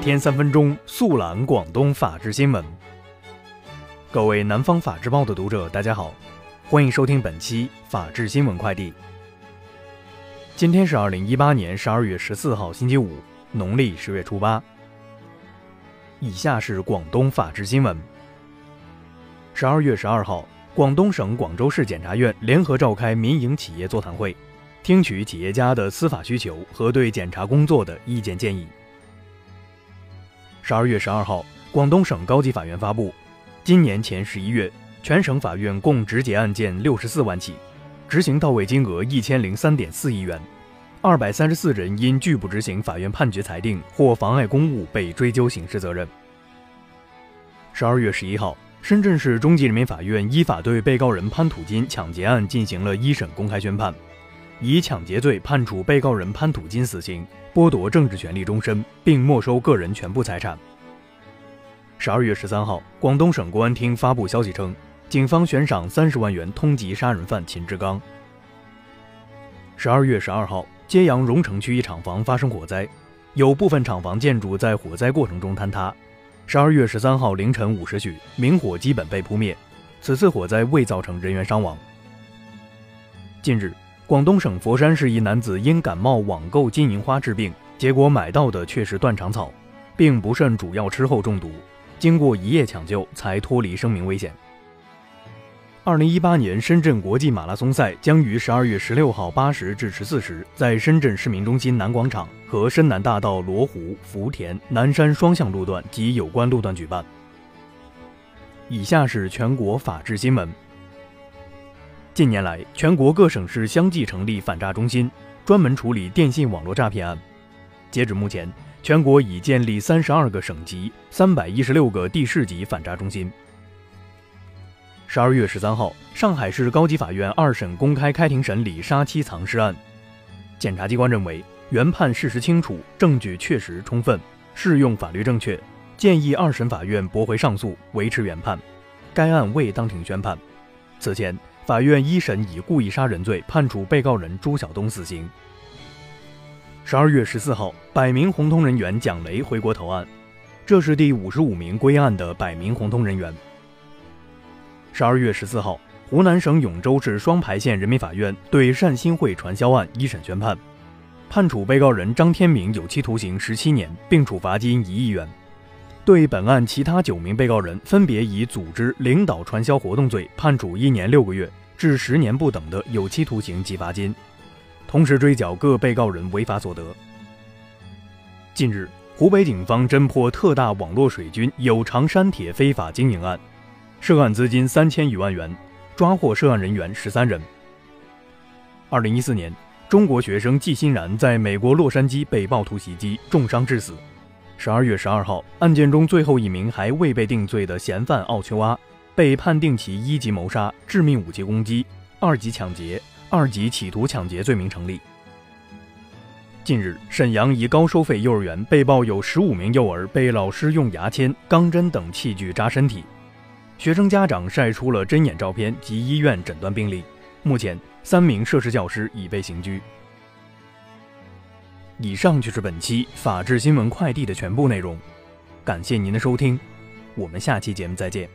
天三分钟速览广东法治新闻。各位南方法制报的读者，大家好，欢迎收听本期法治新闻快递。今天是二零一八年十二月十四号，星期五，农历十月初八。以下是广东法治新闻。十二月十二号，广东省广州市检察院联合召开民营企业座谈会。听取企业家的司法需求和对检察工作的意见建议。十二月十二号，广东省高级法院发布，今年前十一月，全省法院共执结案件六十四万起，执行到位金额一千零三点四亿元，二百三十四人因拒不执行法院判决裁定或妨碍公务被追究刑事责任。十二月十一号，深圳市中级人民法院依法对被告人潘土金抢劫案进行了一审公开宣判。以抢劫罪判处被告人潘土金死刑，剥夺政治权利终身，并没收个人全部财产。十二月十三号，广东省公安厅发布消息称，警方悬赏三十万元通缉杀人犯秦志刚。十二月十二号，揭阳榕城区一厂房发生火灾，有部分厂房建筑在火灾过程中坍塌。十二月十三号凌晨五时许，明火基本被扑灭，此次火灾未造成人员伤亡。近日。广东省佛山市一男子因感冒网购金银花治病，结果买到的却是断肠草，并不慎主药吃后中毒，经过一夜抢救才脱离生命危险。二零一八年深圳国际马拉松赛将于十二月十六号八时至十四时在深圳市民中心南广场和深南大道罗湖、福田、南山双向路段及有关路段举办。以下是全国法制新闻。近年来，全国各省市相继成立反诈中心，专门处理电信网络诈骗案。截止目前，全国已建立三十二个省级、三百一十六个地市级反诈中心。十二月十三号，上海市高级法院二审公开开庭审理杀妻藏尸案，检察机关认为原判事实清楚，证据确实充分，适用法律正确，建议二审法院驳回上诉，维持原判。该案未当庭宣判。此前。法院一审以故意杀人罪判处被告人朱晓东死刑。十二月十四号，百名红通人员蒋雷回国投案，这是第五十五名归案的百名红通人员。十二月十四号，湖南省永州市双牌县人民法院对善心会传销案一审宣判，判处被告人张天明有期徒刑十七年，并处罚金一亿元。对本案其他九名被告人，分别以组织、领导传销活动罪判处一年六个月至十年不等的有期徒刑及罚金，同时追缴各被告人违法所得。近日，湖北警方侦破特大网络水军有偿删帖非法经营案，涉案资金三千余万元，抓获涉案人员十三人。二零一四年，中国学生季欣然在美国洛杉矶被暴徒袭击，重伤致死。十二月十二号，案件中最后一名还未被定罪的嫌犯奥丘阿，被判定其一级谋杀、致命武器攻击、二级抢劫、二级企图抢劫罪名成立。近日，沈阳一高收费幼儿园被曝有十五名幼儿被老师用牙签、钢针等器具扎身体，学生家长晒出了针眼照片及医院诊断病历。目前，三名涉事教师已被刑拘。以上就是本期法治新闻快递的全部内容，感谢您的收听，我们下期节目再见。